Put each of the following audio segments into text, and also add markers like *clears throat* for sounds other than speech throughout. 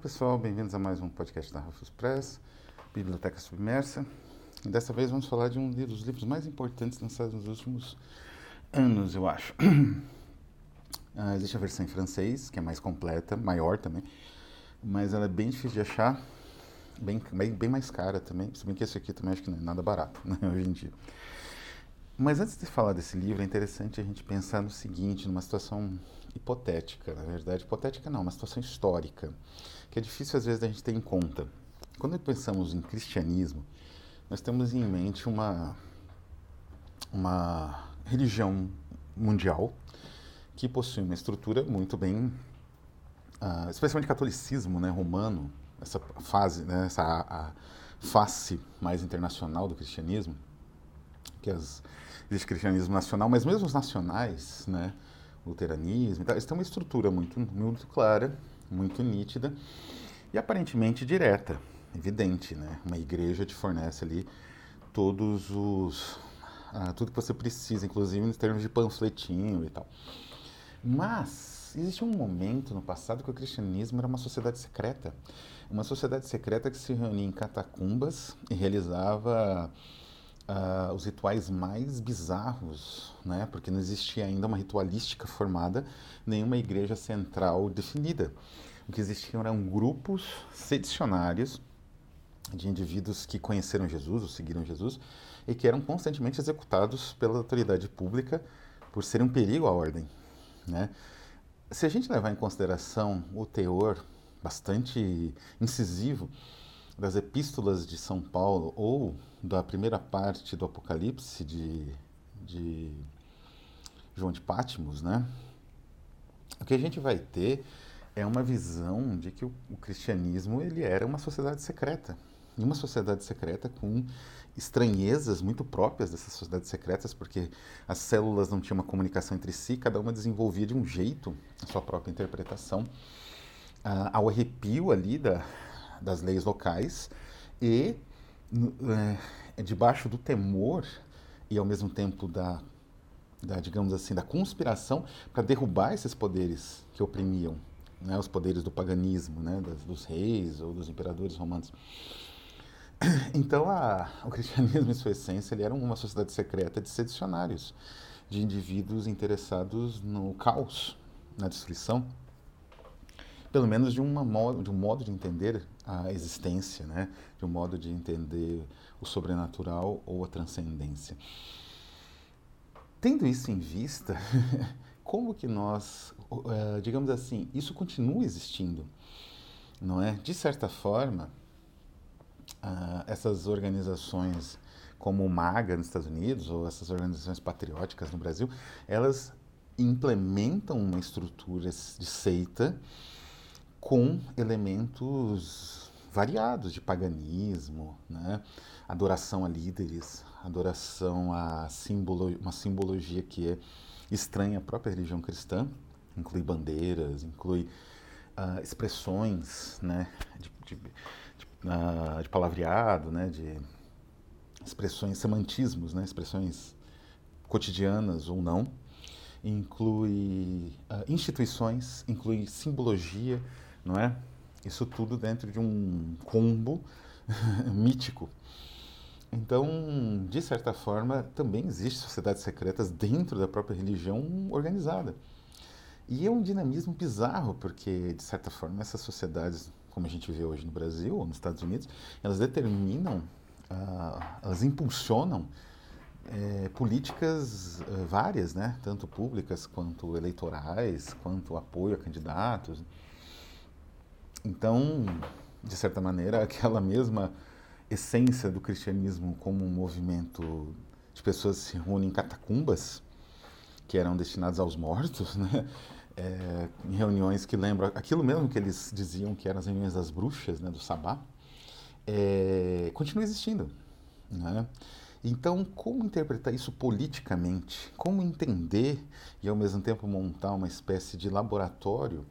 pessoal, bem-vindos a mais um podcast da Rufus Press, Biblioteca Submersa. Dessa vez vamos falar de um dos livros mais importantes lançados nos últimos anos, eu acho. *clears throat* Ah, existe a versão em francês, que é mais completa, maior também, mas ela é bem difícil de achar, bem, bem, bem mais cara também, se bem que esse aqui também acho que não é nada barato *laughs* né, hoje em dia. Mas antes de falar desse livro, é interessante a gente pensar no seguinte, numa situação hipotética, na verdade, hipotética não, uma situação histórica, que é difícil às vezes a gente ter em conta. Quando pensamos em cristianismo, nós temos em mente uma, uma religião mundial que possui uma estrutura muito bem, uh, especialmente catolicismo né, romano, essa fase, né, essa a, face mais internacional do cristianismo, que as, existe cristianismo nacional, mas mesmo os nacionais, né, luteranismo, eles têm uma estrutura muito, muito clara, muito nítida e aparentemente direta, evidente, né? Uma igreja te fornece ali todos os ah, tudo que você precisa, inclusive em termos de panfletinho e tal. Mas existe um momento no passado que o cristianismo era uma sociedade secreta, uma sociedade secreta que se reunia em catacumbas e realizava uh, os rituais mais bizarros, né? porque não existia ainda uma ritualística formada, nenhuma igreja central definida. O que existiam eram grupos sedicionários de indivíduos que conheceram Jesus ou seguiram Jesus e que eram constantemente executados pela autoridade pública por serem um perigo à ordem. Né? Se a gente levar em consideração o teor bastante incisivo das epístolas de São Paulo ou da primeira parte do Apocalipse de, de João de Pátimos, né? O que a gente vai ter é uma visão de que o, o cristianismo ele era uma sociedade secreta, uma sociedade secreta com estranhezas muito próprias dessas sociedades secretas, porque as células não tinham uma comunicação entre si, cada uma desenvolvia de um jeito a sua própria interpretação, ah, ao arrepio ali da, das leis locais e é, debaixo do temor e ao mesmo tempo da, da digamos assim, da conspiração para derrubar esses poderes que oprimiam, né, os poderes do paganismo, né, das, dos reis ou dos imperadores romanos. Então, a, o cristianismo, em sua essência, ele era uma sociedade secreta de sedicionários, de indivíduos interessados no caos, na destruição pelo menos de, uma modo, de um modo de entender a existência, né? de um modo de entender o sobrenatural ou a transcendência. Tendo isso em vista, *laughs* como que nós, uh, digamos assim, isso continua existindo, não é? De certa forma, uh, essas organizações como o MAGA nos Estados Unidos ou essas organizações patrióticas no Brasil, elas implementam uma estrutura de seita com elementos variados de paganismo, né? adoração a líderes, adoração a uma simbologia que é estranha à própria religião cristã, inclui bandeiras, inclui uh, expressões né? de, de, de, uh, de palavreado, né? de expressões, semantismos, né? expressões cotidianas ou não, inclui uh, instituições, inclui simbologia, não é? Isso tudo dentro de um combo *laughs* mítico. Então, de certa forma, também existem sociedades secretas dentro da própria religião organizada. E é um dinamismo bizarro, porque, de certa forma, essas sociedades, como a gente vê hoje no Brasil ou nos Estados Unidos, elas determinam, uh, elas impulsionam é, políticas uh, várias, né? tanto públicas quanto eleitorais, quanto apoio a candidatos. Então, de certa maneira, *laughs* aquela mesma essência do cristianismo como um movimento de pessoas que se reúnem em catacumbas, que eram destinadas aos mortos, *laughs* né? É, em reuniões que lembram aquilo mesmo que eles diziam que eram as reuniões das bruxas, né, do sabá, é, continua existindo. Né? Então, como interpretar isso politicamente? Como entender e, ao mesmo tempo, montar uma espécie de laboratório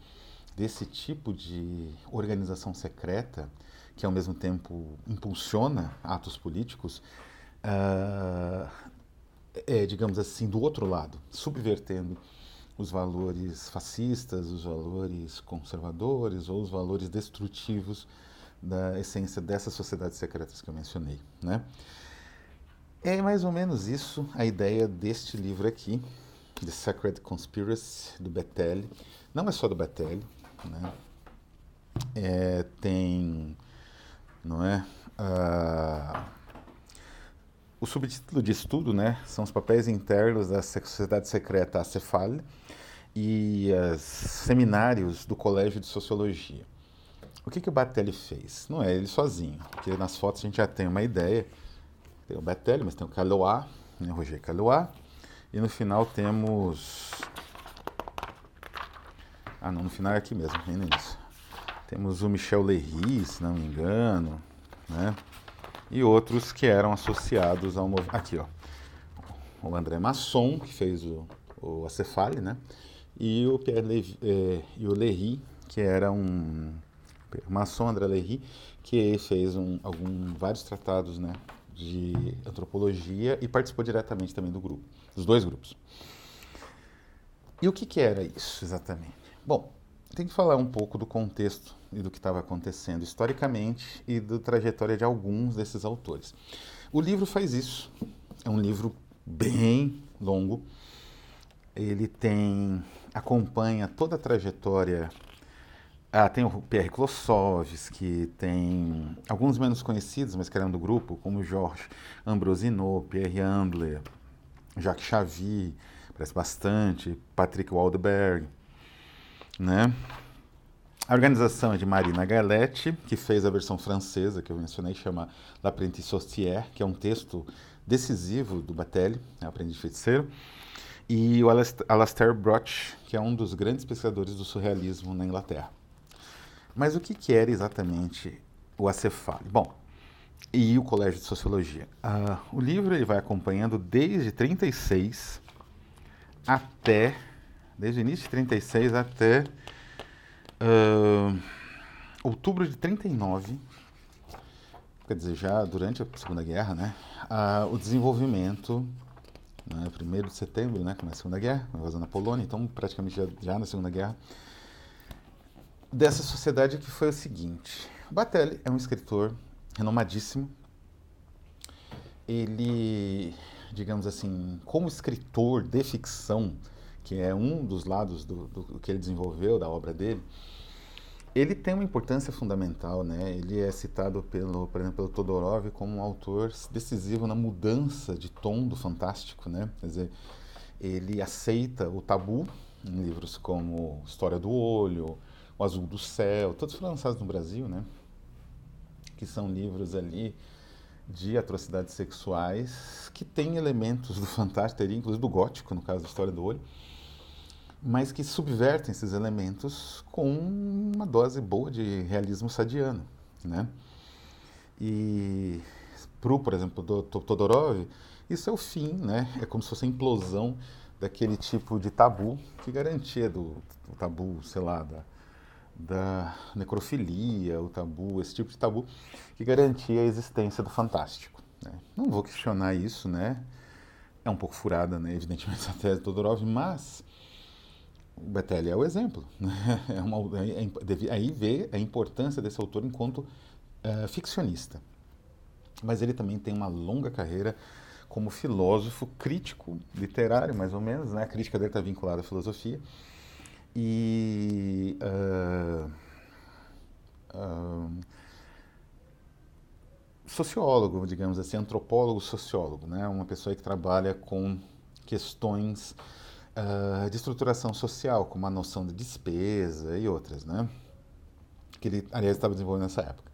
desse tipo de organização secreta, que ao mesmo tempo impulsiona atos políticos, uh, é, digamos assim, do outro lado, subvertendo os valores fascistas, os valores conservadores ou os valores destrutivos da essência dessas sociedades secretas que eu mencionei, né? É mais ou menos isso a ideia deste livro aqui, The Sacred Conspiracy, do Bettelli. Não é só do Bettelli, né? É, tem, não é? Uh, o subtítulo de estudo, né, são os papéis internos da sociedade secreta Acefal e os seminários do Colégio de Sociologia. O que, que o Batelli fez? Não é ele sozinho, porque nas fotos a gente já tem uma ideia. Tem o Batelli, mas tem o Calois, né, Roger Calois, e no final temos. Ah, não, no final é aqui mesmo, nem nisso. Temos o Michel Lery, se não me engano, né? E outros que eram associados ao movimento. Aqui, ó. O André Masson, que fez o, o Acefale, né? E o Pierre eh, e o Lery, que era um Masson André Lery, que fez um, algum, vários tratados, né? de antropologia e participou diretamente também do grupo, dos dois grupos. E o que, que era isso exatamente? Bom, tem que falar um pouco do contexto e do que estava acontecendo historicamente e da trajetória de alguns desses autores. O livro faz isso. É um livro bem longo. Ele tem acompanha toda a trajetória ah, tem o Pierre Klossowski, tem alguns menos conhecidos, mas que eram do grupo, como Georges Ambrosinot, Pierre Ambler, Jacques Chavy, parece bastante, Patrick Waldberg, né? A organização é de Marina Galetti, que fez a versão francesa, que eu mencionei, chama L'Apprenti Sorcière, que é um texto decisivo do Batelli, né, Aprendiz Feiticeiro, e o Alastair Broch, que é um dos grandes pesquisadores do surrealismo na Inglaterra. Mas o que, que era exatamente o Acefale? Bom, e o Colégio de Sociologia. Uh, o livro ele vai acompanhando desde 36 até, desde o início de 36 até uh, outubro de 39, quer dizer, já durante a Segunda Guerra, né, uh, o desenvolvimento, né, 1 de setembro, né, começa a Segunda Guerra, invasão na Polônia, então praticamente já, já na Segunda Guerra, dessa sociedade que foi o seguinte. Batelli é um escritor renomadíssimo. Ele, digamos assim, como escritor de ficção, que é um dos lados do, do que ele desenvolveu da obra dele, ele tem uma importância fundamental, né? Ele é citado pelo, por exemplo, pelo Todorov como um autor decisivo na mudança de tom do fantástico, né? Quer dizer, ele aceita o tabu em livros como História do Olho, o Azul do Céu, todos foram lançados no Brasil, né? Que são livros ali de atrocidades sexuais que têm elementos do *laughs* fantástico, inclusive do gótico, no caso da História do Olho, mas que subvertem esses elementos com uma dose boa de realismo sadiano, né? E pro, por exemplo, do Todorov, isso é o fim, né? É como se fosse a implosão daquele tipo de tabu que garantia do, do tabu, sei lá, da, da necrofilia, o tabu, esse tipo de tabu que garantia a existência do fantástico. Né? Não vou questionar isso, né? É um pouco furada, né? evidentemente, *laughs* essa tese do Todorov, mas Betelli é o exemplo. Né? *laughs* É uma, é, é, aí vê a importância desse autor enquanto uh, ficcionista. Mas ele também tem uma longa carreira como filósofo crítico literário, mais ou menos. Né? A crítica dele está vinculada à filosofia e uh, sociólogo, digamos assim, antropólogo sociólogo, né? uma pessoa que trabalha com questões uh, de estruturação social, como a noção de despesa e outras, né? que ele, aliás, estava desenvolvendo nessa época.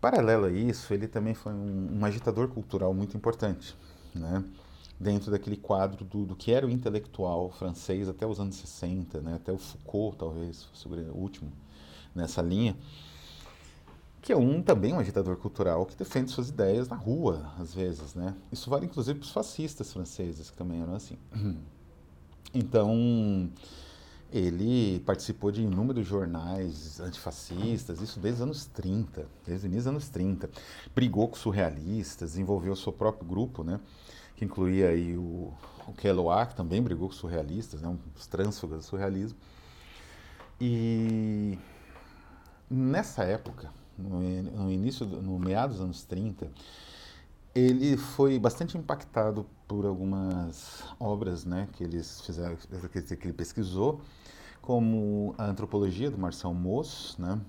Paralelo a isso, ele também foi um, um agitador cultural muito importante, né? dentro daquele quadro do, do, que era o intelectual francês até os anos 60, né? até o Foucault, talvez, fosse o último nessa linha, que é um também um agitador cultural que defende suas ideias na rua, às vezes. Né? Isso vale inclusive para os fascistas franceses, que também eram assim. *clears throat* Então, ele participou de inúmeros jornais antifascistas, isso desde os anos 30, desde o início dos anos 30. Brigou com surrealistas, desenvolveu o seu próprio grupo, né? que incluía aí o, o Keloa, que também brigou com surrealistas, né, os trânsfugas do surrealismo. E nessa época, no, no início, no meados dos anos 30, ele foi bastante impactado por algumas obras né, que eles fizeram, que ele pesquisou, como a antropologia do Marcel Mauss, né,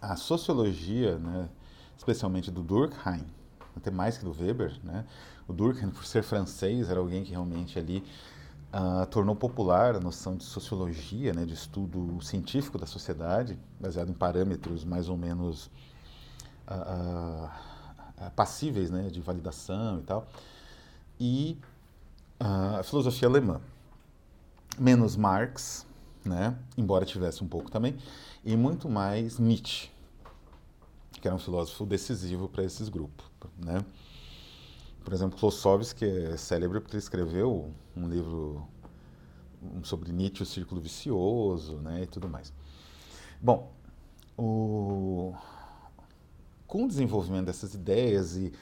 a sociologia, né, especialmente do Durkheim, até mais que do Weber, né, o Durkheim, por ser francês, era alguém que realmente ali uh, tornou popular a noção de sociologia, né, de estudo científico da sociedade, baseado em parâmetros mais ou menos uh, uh, passíveis né, de validação e tal, e a filosofia alemã. Menos Marx, né, embora tivesse um pouco também, e muito mais Nietzsche, que era um filósofo decisivo para esses grupos. Né? Por exemplo, Klossowski é célebre porque ele escreveu um livro sobre Nietzsche, o Círculo Vicioso, né, e tudo mais. Bom, o... com o desenvolvimento dessas ideias e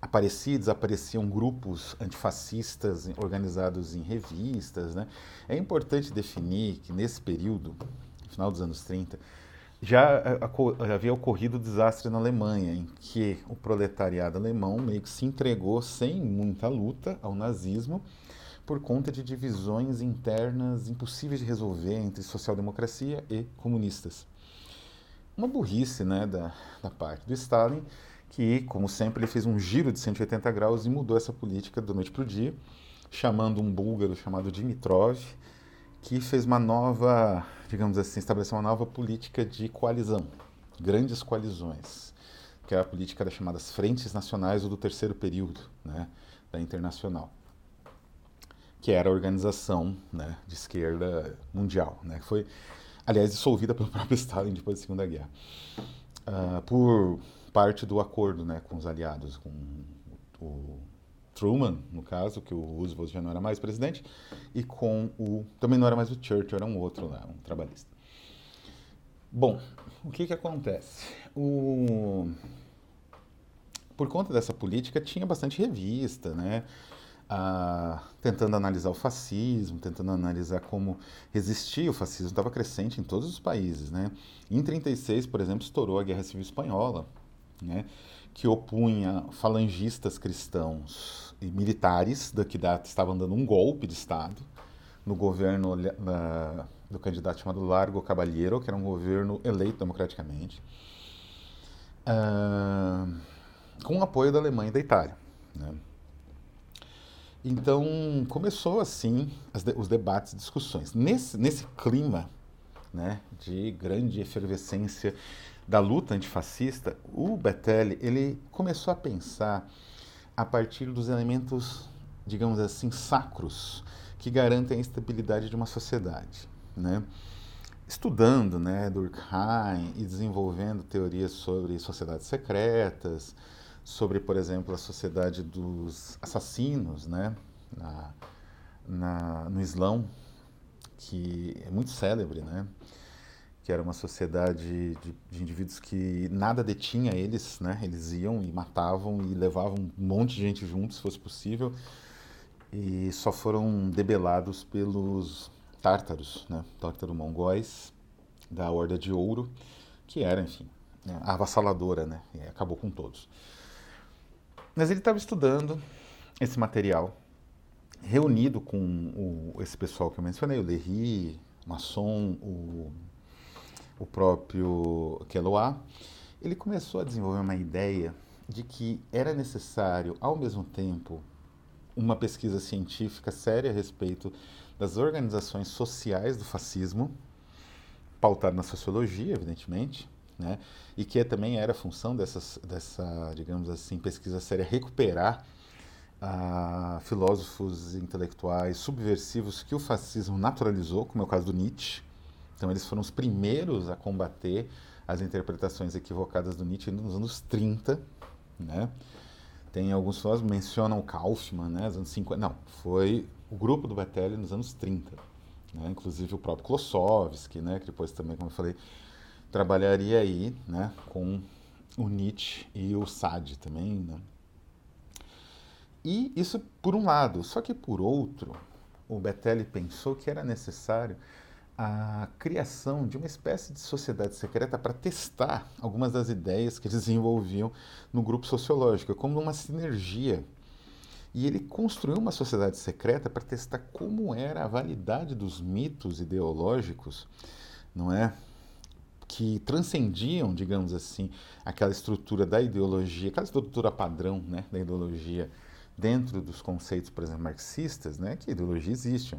apareciam desapareciam grupos antifascistas organizados em revistas, né, é importante definir que nesse período, final dos anos 30, já havia ocorrido o desastre na Alemanha, em que o proletariado alemão meio que se entregou sem muita luta ao nazismo por conta de divisões internas impossíveis de resolver entre social-democracia e comunistas. Uma burrice né, da, da parte do Stalin, que, como sempre, ele fez um giro de 180 graus e mudou essa política da noite para o dia, chamando um búlgaro chamado Dimitrov, que fez uma nova, digamos assim, estabeleceu uma nova política de coalizão, grandes coalizões, que é a política das chamadas frentes nacionais ou do terceiro período, né, da internacional, que era a organização né, de esquerda mundial, né, que foi, aliás, dissolvida pelo *laughs* próprio Stalin depois da Segunda Guerra, uh, por parte do acordo né, com os aliados, com o Truman, no caso, que o Roosevelt já não era mais presidente, e com o. Também não era mais o Churchill, era um outro lá, um trabalhista. Bom, o que, que acontece? O... Por conta dessa política, tinha bastante revista, né? Ah, tentando analisar o fascismo, tentando analisar como resistir o fascismo, estava crescente em todos os países, né? Em 36, por exemplo, estourou a Guerra Civil Espanhola, né? que opunha falangistas cristãos e militares, que estavam dando um golpe de Estado no governo do candidato chamado Largo Caballero, que era um governo eleito democraticamente, uh, com o apoio da Alemanha e da Itália. Né? Então, começou assim de, os debates e discussões. Nesse, nesse clima né, de grande efervescência da luta antifascista, o Bettelli ele começou a pensar a partir dos elementos, digamos assim, sacros que garantem a estabilidade de uma sociedade, né? Estudando, né, Durkheim e desenvolvendo teorias sobre sociedades secretas, sobre, por exemplo, a sociedade dos assassinos, né, na, na, no Islão, que é muito célebre, né? que era uma sociedade de, de, indivíduos que nada detinha eles, né? Eles iam e matavam e levavam um monte de gente junto, se fosse possível, e só foram debelados pelos tártaros, né? Tártaro-mongóis da Horda de Ouro, que era, enfim, né? avassaladora, né? E acabou com todos. Mas ele estava estudando esse material, reunido com o, esse pessoal que eu mencionei, o Lery, Masson, o o próprio Keloa, ele começou a desenvolver uma ideia de que era necessário, ao mesmo tempo, uma pesquisa científica séria a respeito das organizações sociais do fascismo, pautada na sociologia, evidentemente, né? e que também era função dessas, dessa, digamos assim, pesquisa séria recuperar ah, filósofos intelectuais subversivos que o fascismo naturalizou, como é o caso do Nietzsche, então, eles foram os primeiros a combater as interpretações equivocadas do Nietzsche nos anos 30, né? Tem alguns filósofos mencionam o Kaufmann, né, nos anos 50. Não, foi o grupo do Bettelli nos anos 30. Né? Inclusive o próprio Klossowski, né, que depois também, como eu falei, trabalharia aí né, com o Nietzsche e o Sade também. Né? E isso por um lado. Só que por outro, o Betelli pensou que era necessário a criação de uma espécie de sociedade secreta para testar algumas das ideias que eles desenvolviam no grupo sociológico, como uma sinergia. E ele construiu uma sociedade secreta para testar como era a validade dos mitos ideológicos, não é? Que transcendiam, digamos assim, aquela estrutura da ideologia, aquela estrutura padrão né, da ideologia dentro dos conceitos, por exemplo, marxistas, né, que ideologia existe,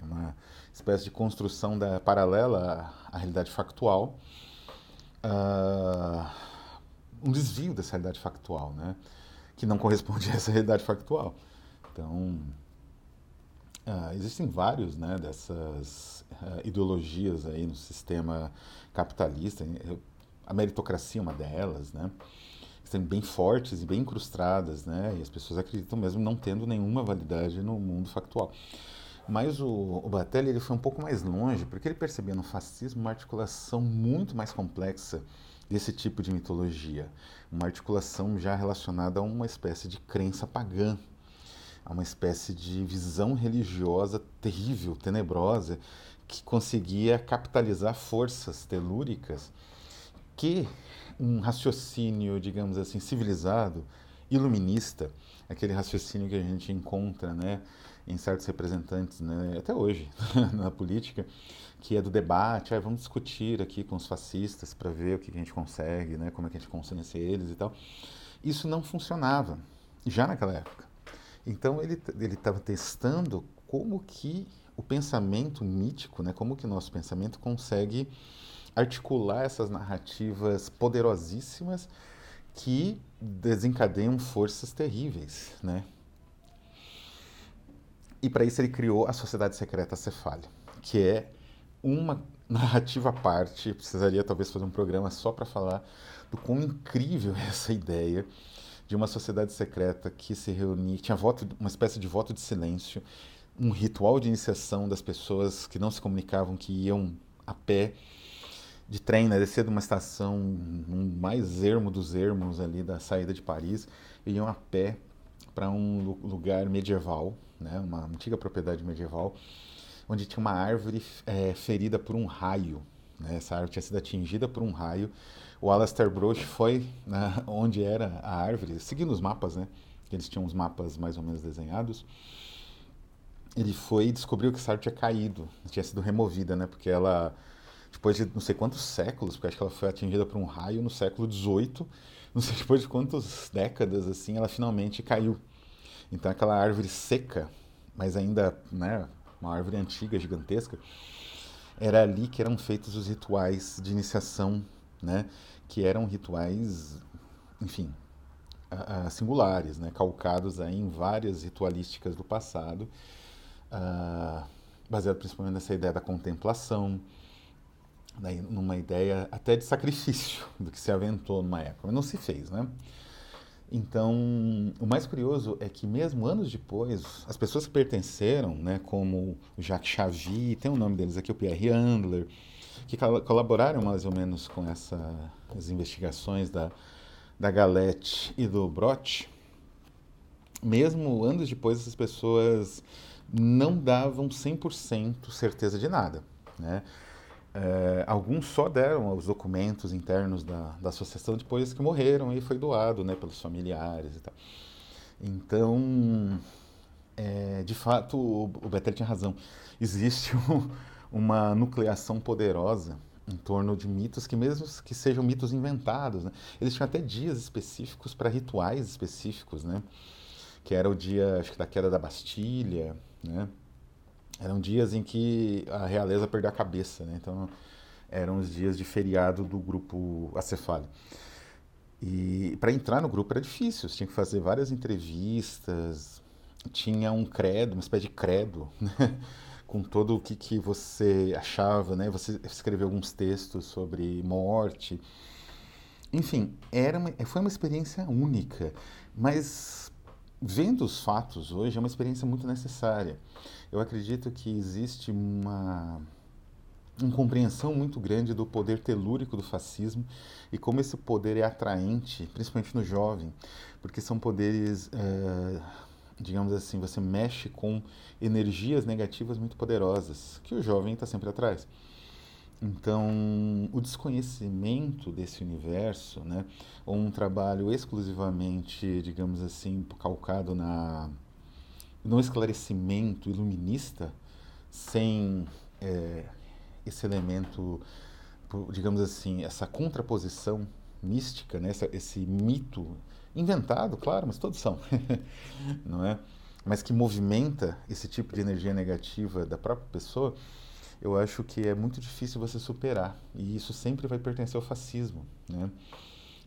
uma espécie de construção da, paralela à, realidade factual, uh, um desvio dessa realidade factual, né? que não corresponde a essa realidade factual. Então, uh, existem vários né, dessas uh, ideologias aí no sistema capitalista, a meritocracia é uma delas, né? Estão bem fortes e bem incrustadas, né? E as pessoas acreditam mesmo não tendo nenhuma validade no mundo factual. Mas o, o Batelli ele foi um pouco mais longe, porque ele percebia no fascismo uma articulação muito mais complexa desse tipo de mitologia, uma articulação já relacionada a uma espécie de crença pagã, a uma espécie de visão religiosa terrível, tenebrosa, que conseguia capitalizar forças telúricas que um raciocínio, digamos assim, civilizado, iluminista, aquele raciocínio que a gente encontra, né, em certos representantes, né, até hoje, *laughs* na política, que é do debate, ah, vamos discutir aqui com os fascistas para ver o que a gente consegue, né, como é que a gente conhece eles e tal. Isso não funcionava, já naquela época. Então ele ele estava testando como que o pensamento mítico, né, como que o nosso pensamento consegue articular essas narrativas poderosíssimas que desencadeiam forças terríveis, né? E para isso ele criou a Sociedade Secreta Cefália, que é uma narrativa à parte. Precisaria talvez fazer um programa só para falar do quão incrível é essa ideia de uma sociedade secreta que se reunia, tinha voto, uma espécie de voto de silêncio, um ritual de iniciação das pessoas que não se comunicavam, que iam a pé de trem, né, descer de uma estação no mais ermo dos ermos ali da saída de Paris, e iam a pé para um lugar medieval, né, uma antiga propriedade medieval, onde tinha uma árvore é, ferida por um raio. Né, essa árvore tinha sido atingida por um raio. O Alastair Broch foi né, *laughs* onde era a árvore, seguindo os mapas, né, eles tinham os mapas mais ou menos desenhados. Ele foi e descobriu que essa árvore tinha caído, tinha sido removida, né, porque ela depois de não sei quantos séculos, porque acho que ela foi atingida por um raio no século XVIII, *laughs* não sei depois de quantas décadas assim, ela finalmente caiu. Então aquela árvore seca, mas ainda, né, uma árvore antiga, gigantesca, era ali que eram feitos os rituais de iniciação, né, que eram rituais, enfim, singulares, né, calcados aí em várias ritualísticas do passado, uh, baseado principalmente nessa ideia da contemplação, numa ideia até de sacrifício *laughs* do que se aventou numa época, mas não se fez, né? Então, o mais curioso é que mesmo anos depois, as pessoas que pertenceram, né, como o Jacques Chavy, tem o um nome deles aqui, o Pierre Andler, que colaboraram mais ou menos com essa, as investigações da, da Galette e do Brott, mesmo anos depois, essas pessoas não davam 100% certeza de nada, né? É, alguns só deram os documentos internos da, da associação depois que morreram e foi doado né, pelos familiares e tal. Então, é, de fato, o, o Better tinha razão. Existe *laughs* um, uma nucleação poderosa em torno de mitos que mesmo que sejam mitos inventados, né? eles tinham até dias específicos para rituais específicos, né? Que era o dia, acho que da queda da Bastilha, né? Eram dias em que a realeza perdeu a cabeça, né? Então eram os dias de feriado do grupo Acefale. E para entrar no grupo era difícil, você tinha que fazer várias entrevistas, tinha um credo, uma espécie de credo, *laughs* né? com todo o que, que você achava, né? Você escreveu alguns textos sobre morte. Enfim, era uma, foi uma experiência única, mas vendo os fatos hoje é uma experiência muito necessária. Eu acredito que existe uma, uma compreensão muito grande do poder telúrico do fascismo e como esse poder é atraente, principalmente no jovem, porque são poderes é, digamos assim, você mexe com energias negativas muito poderosas, que o jovem está sempre atrás. Então, o desconhecimento desse universo, né, ou um trabalho exclusivamente, digamos assim, calcado na, no esclarecimento iluminista, sem é, esse elemento, digamos assim, essa contraposição mística, né, essa, esse mito inventado, claro, mas todos são, *laughs* não é? Mas que movimenta esse tipo de energia negativa da própria pessoa, eu acho que é muito difícil você superar. E isso sempre vai pertencer ao fascismo, né?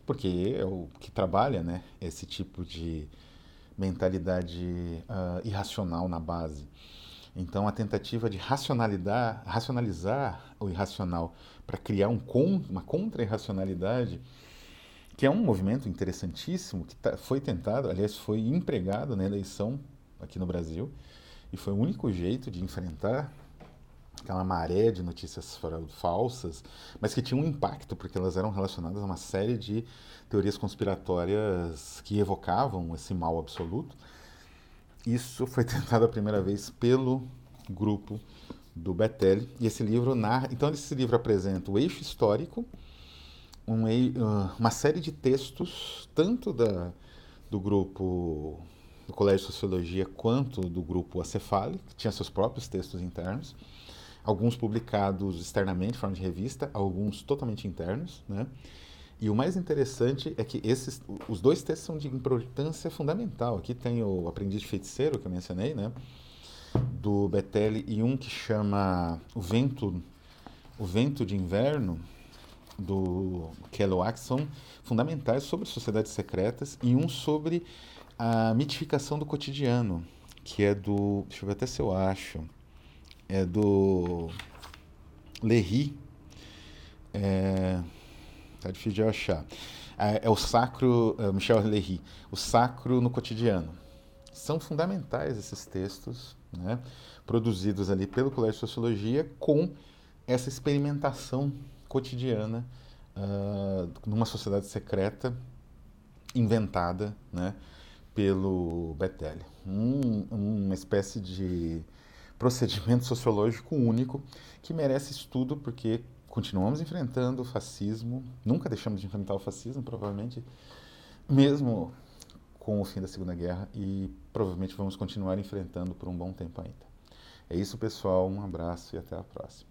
Porque é o que trabalha, né, esse tipo de mentalidade uh, irracional na base. Então, a tentativa de racionalidade, racionalizar o irracional para criar um, uma contra-irracionalidade que é um movimento interessantíssimo, que tá, foi tentado, aliás, foi empregado na eleição aqui no Brasil, e foi o único jeito de enfrentar aquela maré de notícias falsas, mas que tinham um impacto, porque elas eram relacionadas a uma série de teorias conspiratórias que evocavam esse mal absoluto. Isso foi *laughs* tentado a primeira vez pelo grupo do Betelli, e esse livro narra. Então, esse livro apresenta o eixo histórico um, uh, uma série de textos, tanto da, do grupo do Colégio de Sociologia quanto do grupo Acefale, que tinha seus próprios textos internos, alguns publicados externamente, forma de revista, alguns totalmente internos, né? E o mais interessante é que esses, os dois textos são de importância fundamental. Aqui tem o Aprendiz Feiticeiro, que eu mencionei, né? do Betelli, e um que chama O Vento, o Vento de Inverno, do Kelly Waxon, fundamentais sobre sociedades secretas, e um sobre a mitificação do cotidiano, que é do. Deixa eu ver até se eu acho. É do Lery. É, tá difícil de achar. É, é o sacro. É, Michel Lery. O sacro no cotidiano. São fundamentais esses textos, né, produzidos ali pelo Colégio de Sociologia, com essa experimentação cotidiana uh, numa sociedade secreta inventada né, pelo Betelli. Um, uma espécie de procedimento sociológico único que merece estudo porque continuamos enfrentando o fascismo, nunca deixamos de enfrentar o fascismo, provavelmente, mesmo com o fim da Segunda Guerra, e provavelmente vamos continuar enfrentando por um bom tempo ainda. É isso, pessoal. Um abraço e até a próxima.